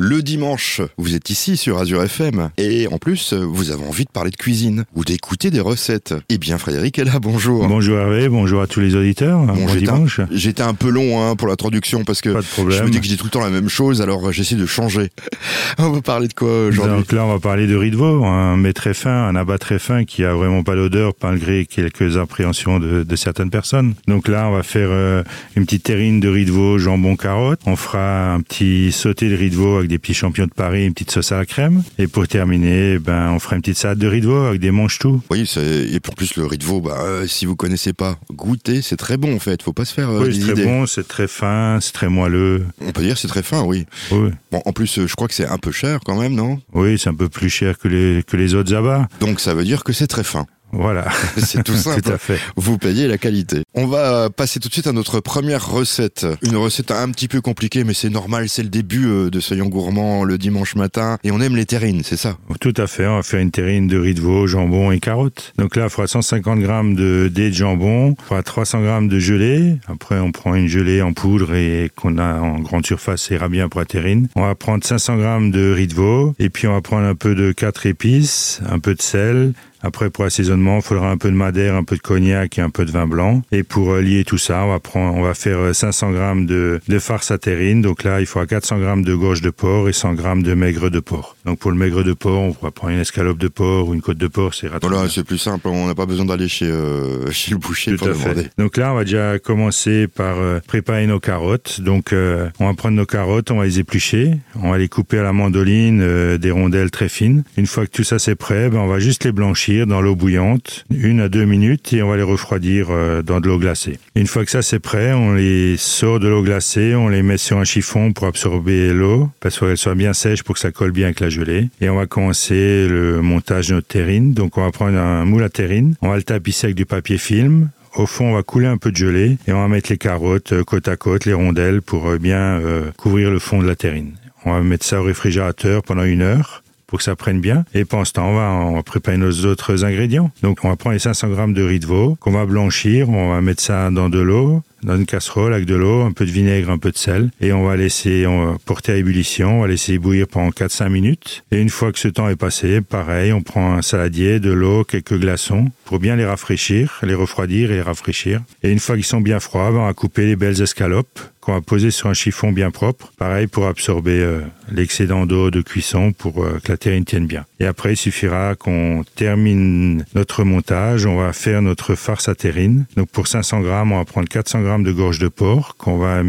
Le dimanche, vous êtes ici sur Azure FM et en plus, vous avez envie de parler de cuisine ou d'écouter des recettes. Eh bien, Frédéric est là, bonjour. Bonjour Hervé, bonjour à tous les auditeurs. Bon, bon dimanche. J'étais un peu long hein, pour l'introduction parce que je me dis que je dis tout le temps la même chose, alors j'essaie de changer. on va parler de quoi aujourd'hui? Donc là, on va parler de riz de veau, un mets très fin, un abat très fin qui a vraiment pas d'odeur malgré quelques appréhensions de, de, certaines personnes. Donc là, on va faire euh, une petite terrine de riz de veau, jambon, carotte. On fera un petit sauté de riz de veau avec des petits champignons de Paris, une petite sauce à la crème. Et pour terminer, ben, on fera une petite salade de riz de veau avec des manches tout. Oui, et pour plus le riz de veau, bah, euh, si vous connaissez pas, goûtez, c'est très bon en fait. Faut pas se faire. Euh, oui, c'est très bon, c'est très fin, c'est très moelleux. On peut dire c'est très fin, oui. oui. Bon, en plus, je crois que c'est un peu cher quand même, non? Oui, c'est un peu plus cher que les que les autres abats. Donc ça veut dire que c'est très fin. Voilà. C'est tout simple. tout à fait. Vous payez la qualité. On va passer tout de suite à notre première recette. Une recette un petit peu compliquée, mais c'est normal, c'est le début euh, de Soyons Gourmands le dimanche matin. Et on aime les terrines, c'est ça? Tout à fait. On va faire une terrine de riz de veau, jambon et carottes. Donc là, il fera 150 grammes de dés de jambon, il fera 300 grammes de gelée. Après, on prend une gelée en poudre et qu'on a en grande surface, ça ira bien pour la terrine. On va prendre 500 grammes de riz de veau. Et puis, on va prendre un peu de quatre épices, un peu de sel, après, pour assaisonnement, il faudra un peu de madère, un peu de cognac et un peu de vin blanc. Et pour euh, lier tout ça, on va prendre, on va faire 500 euh, grammes de, de farce à terrine. Donc là, il faudra 400 grammes de gorge de porc et 100 grammes de maigre de porc. Donc pour le maigre de porc, on va prendre une escalope de porc ou une côte de porc, c'est Voilà, c'est plus simple. On n'a pas besoin d'aller chez, euh, chez le boucher tout pour demander. Fait. Donc là, on va déjà commencer par euh, préparer nos carottes. Donc, euh, on va prendre nos carottes, on va les éplucher, on va les couper à la mandoline, euh, des rondelles très fines. Une fois que tout ça c'est prêt, ben, on va juste les blanchir dans l'eau bouillante, une à deux minutes, et on va les refroidir euh, dans de l'eau glacée. Une fois que ça c'est prêt, on les sort de l'eau glacée, on les met sur un chiffon pour absorber l'eau, parce qu'elle soit bien sèche pour que ça colle bien avec la gelée. Et on va commencer le montage de notre terrine. Donc on va prendre un moule à terrine, on va le tapisser avec du papier film, au fond, on va couler un peu de gelée et on va mettre les carottes euh, côte à côte, les rondelles, pour euh, bien couvrir le fond de la terrine. On va mettre ça au réfrigérateur pendant une heure pour que ça prenne bien. Et pendant ce temps, on va, préparer nos autres ingrédients. Donc, on va prendre les 500 grammes de riz de veau qu'on va blanchir. On va mettre ça dans de l'eau, dans une casserole avec de l'eau, un peu de vinaigre, un peu de sel. Et on va laisser on va porter à ébullition. On va laisser bouillir pendant 4-5 minutes. Et une fois que ce temps est passé, pareil, on prend un saladier, de l'eau, quelques glaçons pour bien les rafraîchir, les refroidir et les rafraîchir. Et une fois qu'ils sont bien froids, on va couper les belles escalopes qu'on poser sur un chiffon bien propre. Pareil pour absorber euh, l'excédent d'eau de cuisson pour euh, que la terrine tienne bien. Et après, il suffira qu'on termine notre montage. On va faire notre farce à terrine. Donc pour 500 grammes, on va prendre 400 grammes de gorge de porc qu'on va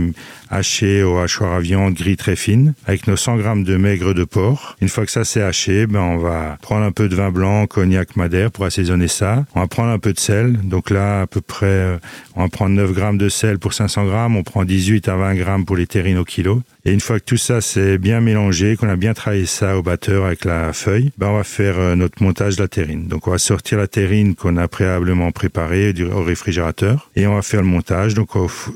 hacher au hachoir à viande gris très fine avec nos 100 grammes de maigre de porc. Une fois que ça c'est haché, ben on va prendre un peu de vin blanc, cognac, madère pour assaisonner ça. On va prendre un peu de sel. Donc là, à peu près, on va prendre 9 grammes de sel pour 500 grammes. On prend 18 à 20 grammes pour les terrines au kilo. Et une fois que tout ça c'est bien mélangé, qu'on a bien travaillé ça au batteur avec la feuille, ben on va faire euh, notre montage de la terrine. Donc on va sortir la terrine qu'on a préalablement préparée au réfrigérateur et on va faire le montage. Donc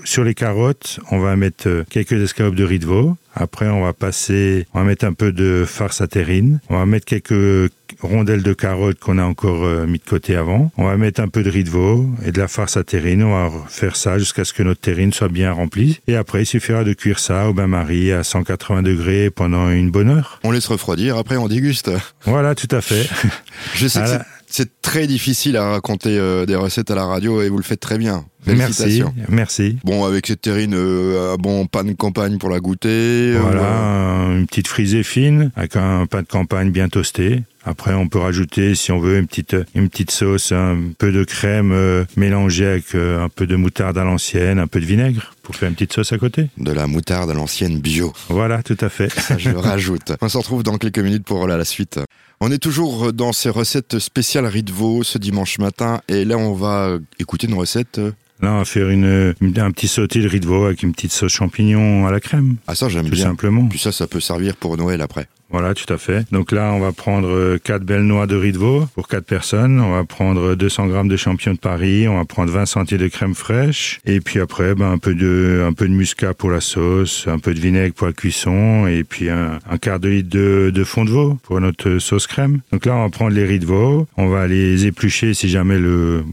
sur les carottes, on va mettre euh, quelques escalopes de riz de veau. Après, on va passer, on va mettre un peu de farce à terrine. On va mettre quelques rondelles de carottes qu'on a encore euh, mis de côté avant. On va mettre un peu de riz de veau et de la farce à terrine. On va faire ça jusqu'à ce que notre terrine soit bien remplie. Et après, il suffira de cuire ça au bain-marie à 180 degrés pendant une bonne heure. On laisse refroidir, après on déguste. Voilà, tout à fait. Je sais que c'est très difficile à raconter euh, des recettes à la radio et vous le faites très bien. Merci, merci. Bon, avec cette terrine, euh, un bon pain de campagne pour la goûter. Voilà, euh... une petite frisée fine avec un pain de campagne bien toasté. Après, on peut rajouter, si on veut, une petite, une petite sauce, un peu de crème euh, mélangée avec euh, un peu de moutarde à l'ancienne, un peu de vinaigre pour faire une petite sauce à côté. De la moutarde à l'ancienne bio. Voilà, tout à fait. Ça, je le rajoute. On se retrouve dans quelques minutes pour la, la suite. On est toujours dans ces recettes spéciales veau ce dimanche matin et là, on va écouter une recette Là, on va faire une, un petit sauté de riz de veau avec une petite sauce champignon à la crème. Ah ça j'aime tout bien. simplement. Puis ça, ça peut servir pour Noël après. Voilà, tout à fait. Donc là, on va prendre quatre belles noix de riz de veau pour quatre personnes. On va prendre 200 grammes de champignons de Paris. On va prendre 20 centilitres de crème fraîche. Et puis après, ben, un peu de, un peu de muscat pour la sauce, un peu de vinaigre pour la cuisson, et puis un, un quart de litre de, de fond de veau pour notre sauce crème. Donc là, on va prendre les riz de veau. On va les éplucher si jamais Le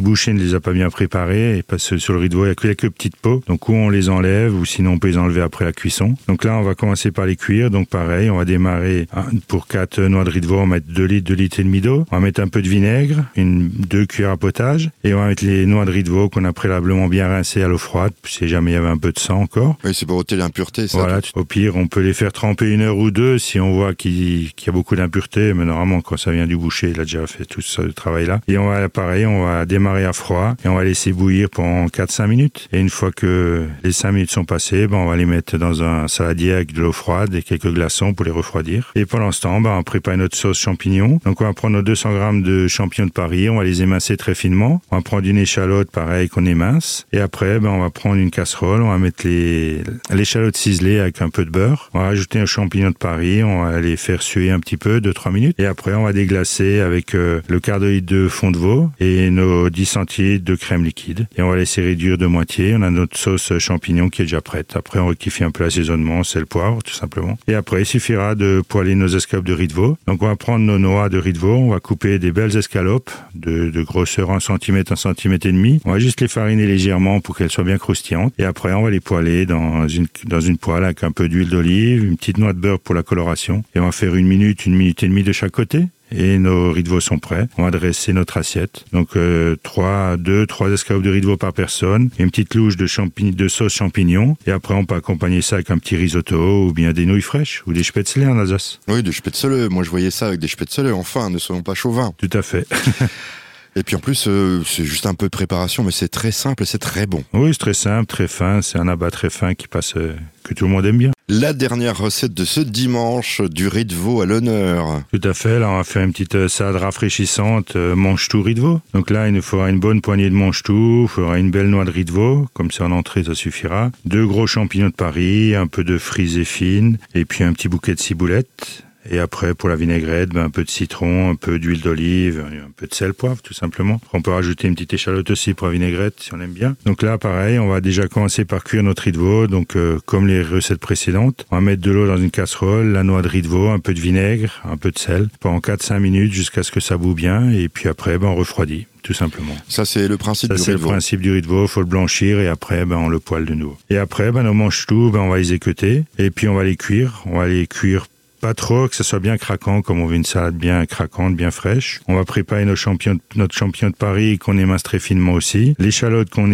boucher ne les a pas bien préparés et parce que sur le riz de veau, il y a quelques petites peaux. Donc ou on les enlève ou sinon on peut les enlever après la cuisson. Donc là, on va commencer par les cuire. Donc pareil, on va démarrer hein, pour quatre noix de riz de veau, on va mettre 2 litres, 2 litres et demi d'eau. On va mettre un peu de vinaigre, une deux cuillères à potage et on va mettre les noix de riz de veau qu'on a préalablement bien rincées à l'eau froide si jamais il y avait un peu de sang encore. Oui, c'est pour ôter l'impureté, ça. Voilà, au pire, on peut les faire tremper une heure ou deux si on voit qu'il y a beaucoup d'impureté, mais normalement, quand ça vient du boucher, il a déjà fait tout ce travail-là. Et on va, pareil, on va démarrer à froid et on va laisser bouillir pendant 4-5 minutes. Et une fois que les 5 minutes sont passées, ben, on va les mettre dans un saladier avec de l'eau froide et quelques glaçons pour les refroidir. Et pendant ce temps, ben, on prépare notre sauce champignon. Donc, on va prendre nos 200 grammes de champignons de Paris, on va les émincer très finement. On va prendre une échalote, pareil, qu'on émince. Et après, ben, on va prendre une casserole, on va mettre les, l'échalote ciselée avec un peu de beurre. On va rajouter un champignon de Paris, on va les faire suer un petit peu, 2-3 minutes. Et après, on va déglacer avec euh, le quart de litre de fond de veau et nos 10 centilitres de crème liquide. Et on va laisser réduire de moitié. On a notre sauce champignon qui est déjà prête. Après, on rectifie un peu l'assaisonnement, le poivre, tout simplement. Et après, il suffira de poêler nos escalopes de riz de veau. Donc, on va prendre nos noix de riz de veau, on va couper des belles escalopes de, de grosseur 1 cm, 1 cm et demi. On va juste les fariner légèrement pour qu'elles soient bien croustillantes. Et après, on va les poêler dans une, dans une poêle avec un peu d'huile d'olive, une petite noix de beurre pour la coloration. Et on va faire une minute, une minute et demie de chaque côté et nos riz de veau sont prêts. On va dresser notre assiette. Donc euh, trois, deux, trois escalopes de riz de veau par personne, une petite louche de, champi de sauce champignon, et après on peut accompagner ça avec un petit risotto ou bien des nouilles fraîches ou des spätzle en Alsace. Oui, des spätzle. Moi je voyais ça avec des spätzle. Enfin, ne soyons pas chauvins. Tout à fait. Et puis en plus, euh, c'est juste un peu de préparation, mais c'est très simple et c'est très bon. Oui, c'est très simple, très fin. C'est un abat très fin qui passe, euh, que tout le monde aime bien. La dernière recette de ce dimanche, du riz de veau à l'honneur. Tout à fait. Là, on va faire une petite euh, salade rafraîchissante, mange-tout riz de veau. Donc là, il nous faudra une bonne poignée de mange-tout, il faudra une belle noix de riz de veau. Comme ça, en entrée, ça suffira. Deux gros champignons de Paris, un peu de frisée fine, et puis un petit bouquet de ciboulette et après, pour la vinaigrette, ben, un peu de citron, un peu d'huile d'olive, un peu de sel, poivre, tout simplement. On peut rajouter une petite échalote aussi pour la vinaigrette, si on aime bien. Donc là, pareil, on va déjà commencer par cuire notre riz de veau. Donc, euh, comme les recettes précédentes, on va mettre de l'eau dans une casserole, la noix de riz de veau, un peu de vinaigre, un peu de sel, pendant 4-5 minutes jusqu'à ce que ça boue bien. Et puis après, ben, on refroidit tout simplement. Ça, c'est le principe du riz de veau. C'est le principe du riz de veau. Faut le blanchir et après, ben, on le poêle de nouveau. Et après, ben, on mange tout, ben, on va les équeuter et puis on va les cuire. On va les cuire pas trop, que ça soit bien craquant, comme on veut une salade bien craquante, bien fraîche. On va préparer nos champions, notre champion de Paris qu'on émince très finement aussi. L'échalote qu'on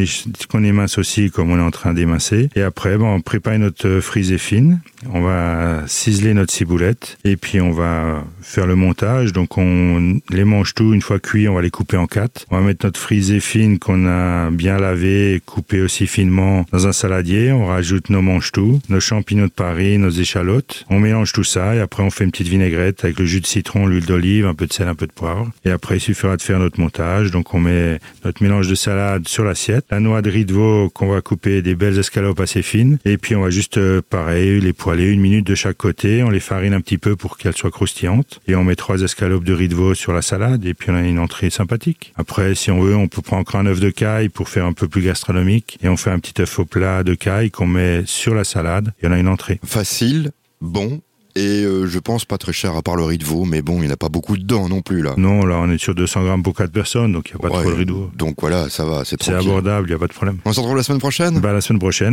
qu'on émince aussi, comme on est en train d'émincer. Et après, ben, on prépare notre frisée fine. On va ciseler notre ciboulette et puis on va faire le montage. Donc on les mange tout une fois cuits, on va les couper en quatre. On va mettre notre frisée fine qu'on a bien lavé, coupé aussi finement dans un saladier. On rajoute nos mange tout, nos champignons de Paris, nos échalotes. On mélange tout ça et après on fait une petite vinaigrette avec le jus de citron, l'huile d'olive, un peu de sel, un peu de poivre. Et après il suffira de faire notre montage. Donc on met notre mélange de salade sur l'assiette, la noix de riz de veau qu'on va couper des belles escalopes assez fines. Et puis on va juste euh, pareil les poêler une minute de chaque côté. On les farine un petit peu pour qu'elles soient croustillantes. Et on met trois escalopes de riz de veau sur la salade et puis on a une entrée sympathique. Après si on veut on peut prendre encore un œuf de caille pour faire un peu plus gastronomique. Et on fait un petit œuf au plat de caille qu'on met sur la salade et on a une entrée. Facile, bon et euh, je pense pas très cher à part le riz de veau, mais bon, il n'y a pas beaucoup dedans non plus là. Non, là on est sur 200 grammes pour 4 personnes, donc il n'y a pas trop de riz de veau. Donc voilà, ça va, c'est C'est abordable, il n'y a pas de problème. On se retrouve la semaine prochaine? Bah la semaine prochaine.